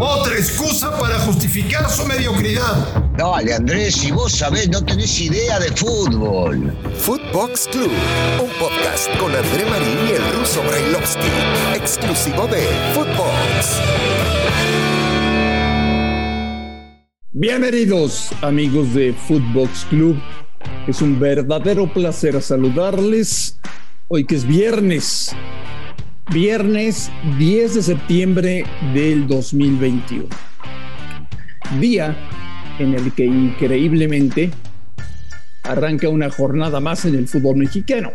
Otra excusa para justificar su mediocridad. Dale, Andrés, si vos sabés, no tenés idea de fútbol. Footbox Club, un podcast con André Marín y el ruso Brailovsky, exclusivo de Footbox. Bienvenidos, amigos de Footbox Club. Es un verdadero placer saludarles hoy que es viernes viernes 10 de septiembre del 2021. Día en el que increíblemente arranca una jornada más en el fútbol mexicano.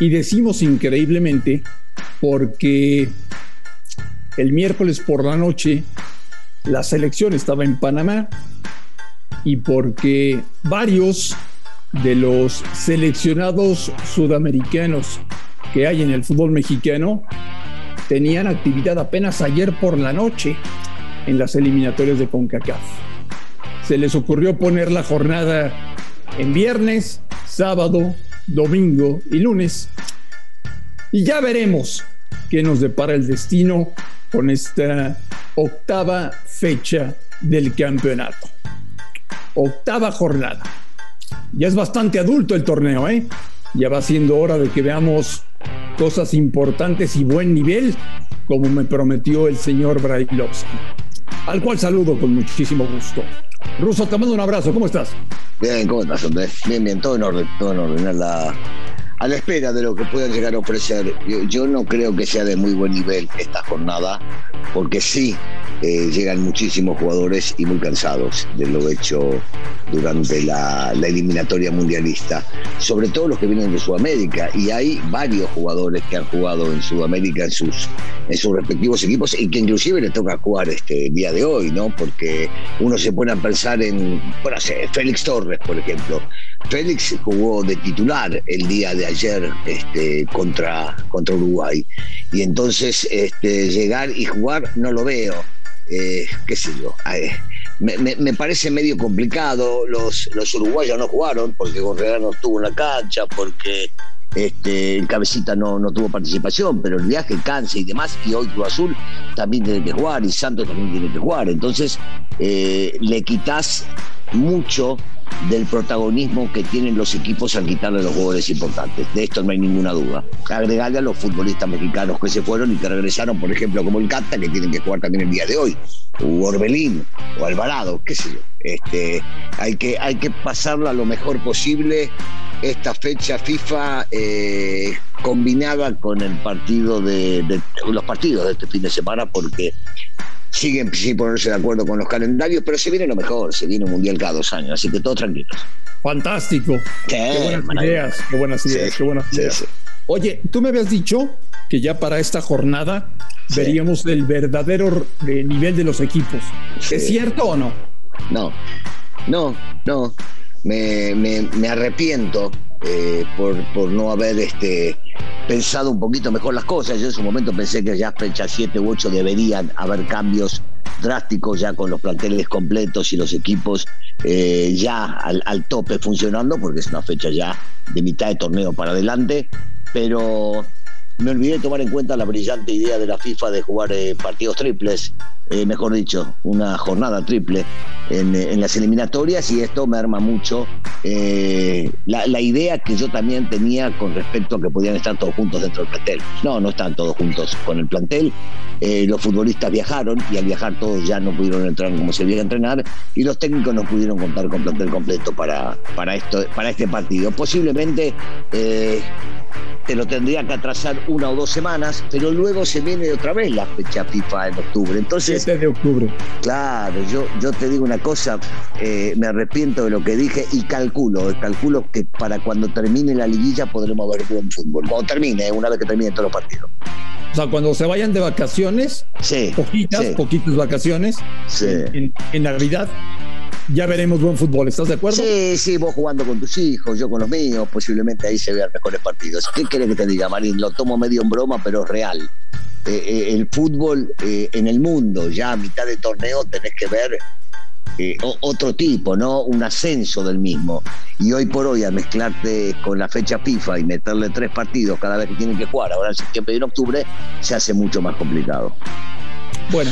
Y decimos increíblemente porque el miércoles por la noche la selección estaba en Panamá y porque varios de los seleccionados sudamericanos que hay en el fútbol mexicano tenían actividad apenas ayer por la noche en las eliminatorias de CONCACAF. Se les ocurrió poner la jornada en viernes, sábado, domingo y lunes. Y ya veremos qué nos depara el destino con esta octava fecha del campeonato. Octava jornada. Ya es bastante adulto el torneo, ¿eh? Ya va siendo hora de que veamos cosas importantes y buen nivel, como me prometió el señor Brailovsky, al cual saludo con muchísimo gusto. Ruso, te mando un abrazo, ¿cómo estás? Bien, ¿cómo estás, Andrés? Bien, bien, todo en orden, todo en orden. La, a la espera de lo que puedan llegar a ofrecer. yo no creo que sea de muy buen nivel esta jornada, porque sí, eh, llegan muchísimos jugadores y muy cansados de lo hecho durante la, eliminatoria mundialista, sobre todo los que vienen de Sudamérica, y hay varios jugadores que han jugado en Sudamérica en sus, en sus respectivos equipos y que inclusive le toca jugar este día de hoy, ¿no? Porque uno se pone a pensar en, bueno, Félix Torres, por ejemplo. Félix jugó de titular el día de ayer este, contra, contra Uruguay. Y entonces este, llegar y jugar no lo veo eh, qué sé yo, me, parece medio complicado. Los, los uruguayos no jugaron porque Correa no estuvo en la cancha, porque este, el cabecita no, no tuvo participación, pero el viaje cansa y demás, y hoy Cruz Azul también tiene que jugar, y Santos también tiene que jugar. Entonces, eh, le quitas mucho del protagonismo que tienen los equipos al quitarle los jugadores importantes. De esto no hay ninguna duda. Agregarle a los futbolistas mexicanos que se fueron y que regresaron, por ejemplo, como el Cata, que tienen que jugar también el día de hoy, o Orbelín, o Alvarado, qué sé yo. Este, hay, que, hay que pasarlo a lo mejor posible esta fecha FIFA eh, combinada con el partido de, los partidos de este fin de semana porque siguen sin ponerse de acuerdo con los calendarios, pero se viene lo mejor, se viene un mundial cada dos años, así que todos tranquilos. Fantástico. Qué, buenas ideas, qué buenas ideas, qué buenas ideas. Oye, tú me habías dicho que ya para esta jornada veríamos el verdadero nivel de los equipos. ¿Es cierto o no? No, no, no. Me, me, me arrepiento eh, por, por, no haber este, pensado un poquito mejor las cosas. Yo en su momento pensé que ya fecha 7 u 8 deberían haber cambios drásticos ya con los planteles completos y los equipos eh, ya al, al, tope funcionando, porque es una fecha ya de mitad de torneo para adelante. Pero me olvidé de tomar en cuenta la brillante idea de la FIFA de jugar eh, partidos triples, eh, mejor dicho, una jornada triple en, eh, las eliminatorias y esto me arma mucho la, idea que yo también tenía con respecto a que podían estar todos juntos dentro del plantel. No, no están todos juntos con el plantel. los futbolistas viajaron y al viajar todos ya no pudieron entrar como se debía entrenar y los técnicos no pudieron contar con plantel completo para, para, esto, para este partido. Posiblemente te lo tendría que atrasar una o dos semanas, pero luego se viene otra vez la fecha FIFA en octubre. Entonces, 7 de octubre. Claro, yo, yo te digo una cosa, eh, me arrepiento de lo que dije y calculo, calculo que para cuando termine la liguilla podremos ver buen fútbol. Cuando termine, una vez que termine todos los partidos. O sea, cuando se vayan de vacaciones, sí, poquitas, poquitas vacaciones, en, en Navidad, ya veremos buen fútbol. ¿Estás de acuerdo? Sí, sí, vos jugando con tus hijos, yo con los míos, posiblemente ahí se vean mejores partidos. ¿Qué querés que te diga, Marín? Lo tomo medio en broma, pero es real. Eh, eh, el fútbol eh, en el mundo, ya a mitad de torneo tenés que ver otro tipo, ¿no? Un ascenso del mismo. Y hoy por hoy, a mezclarte con la fecha FIFA y meterle tres partidos cada vez que tienen que jugar, ahora en septiembre y en octubre, se hace mucho más complicado. Bueno,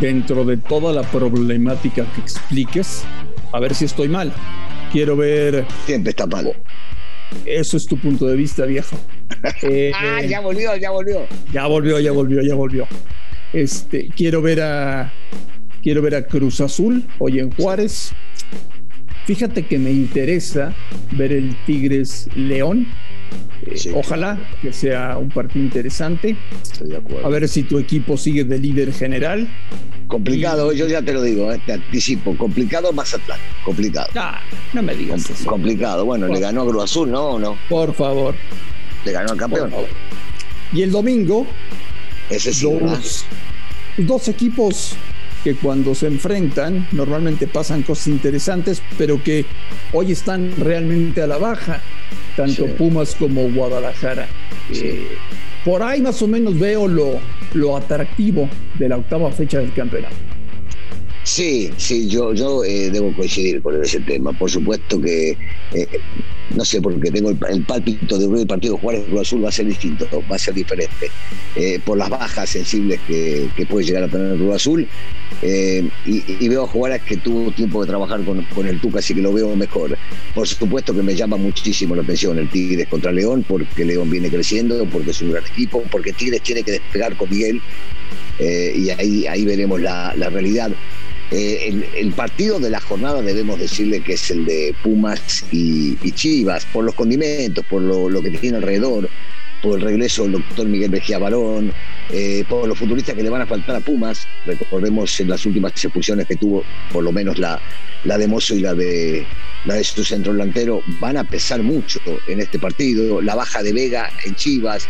dentro de toda la problemática que expliques, a ver si estoy mal. Quiero ver. Siempre está mal. Eso es tu punto de vista, viejo. Eh, ah, ya volvió, ya volvió. Ya volvió, ya volvió, ya volvió. Este, quiero ver a. Quiero ver a Cruz Azul hoy en Juárez. Fíjate que me interesa ver el Tigres León. Eh, ojalá que sea un partido interesante. Estoy de acuerdo. A ver si tu equipo sigue de líder general. Complicado, yo ya te lo digo, eh, te anticipo. Complicado Mazatlán, complicado. Ah, no me digas eso. Complicado. Bueno, le ganó a Cruz Azul, ¿no? ¿O no? Por favor. Le ganó al campeón. Y el domingo, Ese sí, dos, ¿verdad? dos equipos que cuando se enfrentan normalmente pasan cosas interesantes, pero que hoy están realmente a la baja, tanto Sí. Pumas como Guadalajara. Sí. Eh, por ahí más o menos veo lo, lo atractivo de la octava fecha del campeonato. Sí, sí, yo, yo eh, debo coincidir con ese tema. Por supuesto que, eh, no sé, porque tengo el, pálpito de el partido Juárez Cruz Azul va a ser distinto, va a ser diferente. Eh, por las bajas sensibles que, puede llegar a tener Cruz Azul. Eh, y, veo a Juárez que tuvo tiempo de trabajar con, con el Tuca, así que lo veo mejor. Por supuesto que me llama muchísimo la atención el Tigres contra León, porque León viene creciendo, porque es un gran equipo, porque Tigres tiene que despegar con Miguel. eh, y ahí, ahí veremos la, la realidad. Eh, el, partido de la jornada debemos decirle que es el de Pumas y, Chivas, por los condimentos, por lo, que tiene alrededor, por el regreso del doctor Miguel Mejía Barón, eh, por los futbolistas que le van a faltar a Pumas. Recordemos en las últimas expulsiones que tuvo, por lo menos la, la de Mozo y la de, la de su centro delantero, van a pesar mucho en este partido. La baja de Vega en Chivas,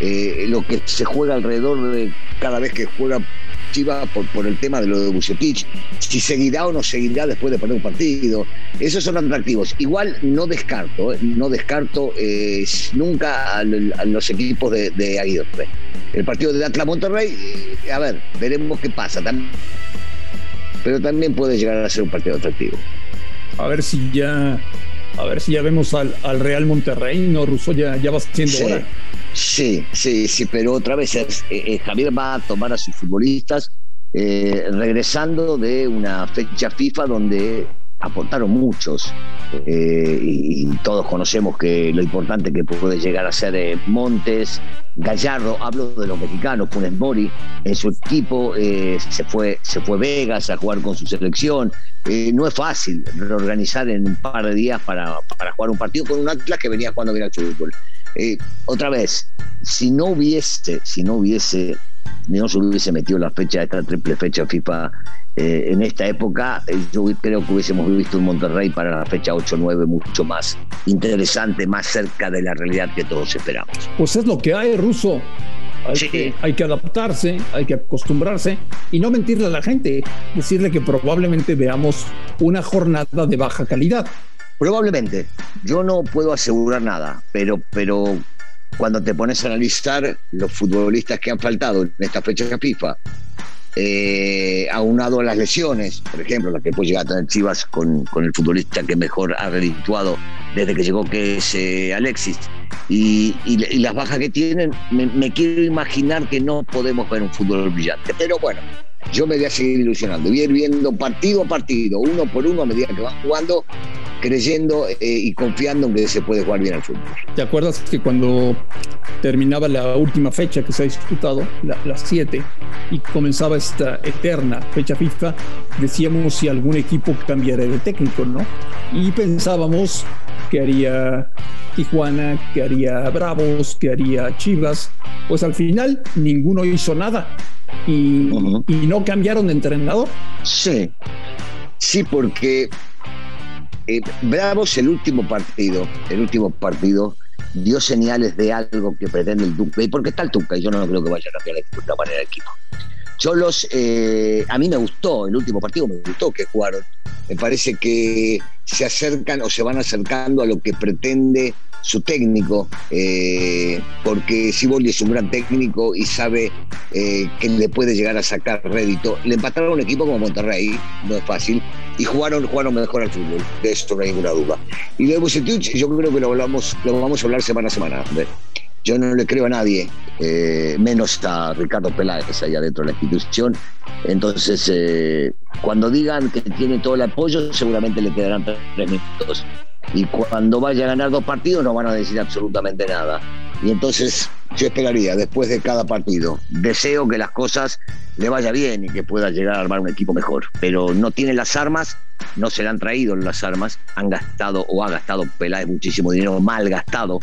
eh, lo que se juega alrededor de cada vez que juega Chivas por, por el tema de lo de Bucetich, si seguirá o no seguirá después de perder un partido. Esos son atractivos. Igual no descarto, eh, no descarto eh, nunca a, los equipos de, de Aguirre. El partido de Atlas Monterrey, eh, a ver, veremos qué pasa. Pero también puede llegar a ser un partido atractivo. A ver si ya, a ver si ya vemos al, al Real Monterrey, no Russo ya, ya va siendo Sí, hora. Sí, sí, sí, pero otra vez es, eh, eh, Javier va a tomar a sus futbolistas eh, regresando de una fecha FIFA donde aportaron muchos eh, y, todos conocemos que lo importante que puede llegar a ser Montes, Gallardo, hablo de los mexicanos, Funes Mori, en su equipo eh, se, fue, se fue Vegas a jugar con su selección. No es fácil reorganizar en un par de días para, para jugar un partido con un Atlas que venía jugando bien al fútbol. Eh, otra vez, si no hubiese, si no hubiese, no se hubiese metido la fecha, esta triple fecha FIFA eh, en esta época, eh, yo creo que hubiésemos visto un Monterrey para la fecha 8-9 mucho más interesante, más cerca de la realidad que todos esperamos. Pues es lo que hay, Russo. Hay, Sí. que, hay que adaptarse, hay que acostumbrarse y no mentirle a la gente, decirle que probablemente veamos una jornada de baja calidad. Probablemente, yo no puedo asegurar nada, pero, pero cuando te pones a analizar los futbolistas que han faltado en esta fecha FIFA, eh, aunado a las lesiones, por ejemplo, la que puede llegar a tener Chivas con, con el futbolista que mejor ha redituado desde que llegó, que es eh, Alexis, y, las bajas que tienen, me, me quiero imaginar que no podemos ver un fútbol brillante. Pero bueno, yo me voy a seguir ilusionando, voy a ir viendo partido a partido, uno por uno a medida que van jugando, creyendo eh, y confiando en que se puede jugar bien al fútbol. ¿Te acuerdas que cuando terminaba la última fecha que se ha disputado, la- las siete, y comenzaba esta eterna fecha FIFA, decíamos si algún equipo cambiaría de técnico, ¿no? Y pensábamos que haría Tijuana, que haría Bravos, que haría Chivas. Pues al final ninguno hizo nada y, no cambiaron de entrenador. Sí, sí, porque eh, Bravos el último partido, el último partido dio señales de algo que pretende el y porque está el Tuca, y yo no creo que vaya a cambiar de ninguna manera el equipo. Cholos, eh, a mí me gustó, el último partido me gustó que jugaron. Me parece que se acercan o se van acercando a lo que pretende su técnico, eh, porque Siboldi es un gran técnico y sabe eh, que le puede llegar a sacar rédito. Le empataron a un equipo como Monterrey, no es fácil, y jugaron, jugaron mejor al fútbol, de esto no hay ninguna duda. Y lo de Bucetich, yo creo que lo, hablamos, lo vamos a hablar semana a semana. Yo no le creo a nadie, eh, menos a Ricardo Peláez allá dentro de la institución. Entonces, eh, cuando digan que tiene todo el apoyo, seguramente le quedarán tres minutos. Y cuando vaya a ganar dos partidos, no van a decir absolutamente nada. Y entonces yo esperaría, después de cada partido, deseo que las cosas le vaya bien y que pueda llegar a armar un equipo mejor. Pero no tiene las armas, no se le han traído las armas, han gastado o ha gastado Peláez muchísimo dinero, mal gastado,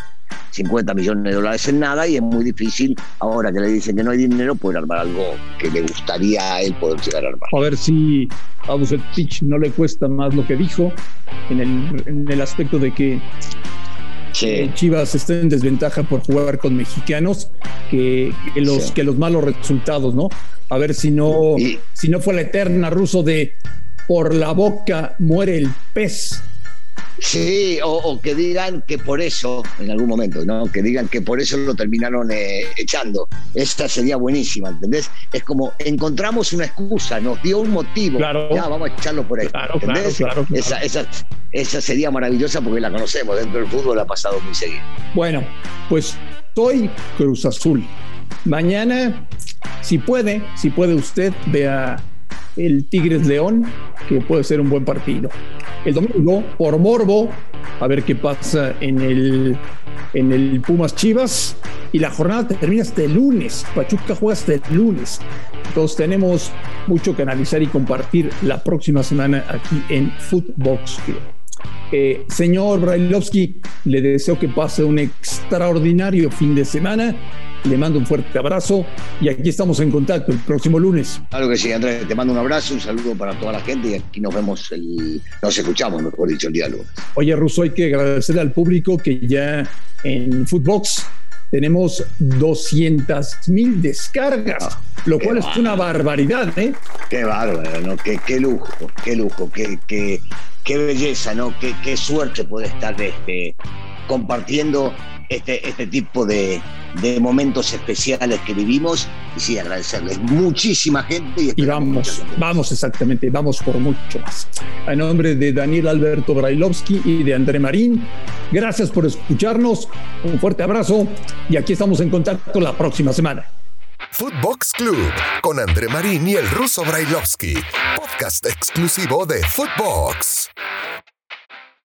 50 millones de dólares en nada y es muy difícil, ahora que le dicen que no hay dinero, poder armar algo que le gustaría a él poder llegar a armar. A ver si a Bucetich no le cuesta más lo que dijo en el, en el aspecto de que Chivas está en desventaja por jugar con mexicanos que, los, que los malos resultados, ¿no? A ver si no, si no fue la eterna ruso de por la boca muere el pez. Sí, o, que digan que por eso, en algún momento, ¿no? Que digan que por eso lo terminaron eh, echando. Esta sería buenísima, ¿entendés? Es como encontramos una excusa, nos dio un motivo. Claro. Ya, vamos a echarlo por ahí. Claro, ¿entendés? Claro, esa, esa, esa sería maravillosa porque la conocemos. Dentro del fútbol ha pasado muy seguido. Bueno, pues soy Cruz Azul. Mañana, si puede, si puede usted, vea el Tigres León, que puede ser un buen partido. El domingo, por Morbo, a ver qué pasa en el, en el Pumas Chivas. Y la jornada termina hasta el lunes. Pachuca juega hasta el lunes. Entonces tenemos mucho que analizar y compartir la próxima semana aquí en Footbox eh, señor Brailovsky, le deseo que pase un extraordinario fin de semana le mando un fuerte abrazo y aquí estamos en contacto el próximo lunes. Claro que sí, Andrés, te mando un abrazo, un saludo para toda la gente y aquí nos vemos, el, nos escuchamos, mejor dicho, el lunes. Oye, Russo, hay que agradecerle al público que ya en Footbox tenemos 200 mil descargas, ah, lo cual es una barbaridad, ¿eh? Qué bárbaro, ¿no? Qué, qué lujo, qué lujo, qué, qué, qué belleza, ¿no? Qué, qué suerte puede estar este, compartiendo este, este tipo de, momentos especiales que vivimos y sí agradecerles muchísima gente y, vamos, vamos exactamente, vamos por mucho más. A nombre de Daniel Alberto Brailovsky y de André Marín, gracias por escucharnos, un fuerte abrazo y aquí estamos en contacto la próxima semana. Footbox Club con André Marín y el ruso Brailovsky, podcast exclusivo de Footbox.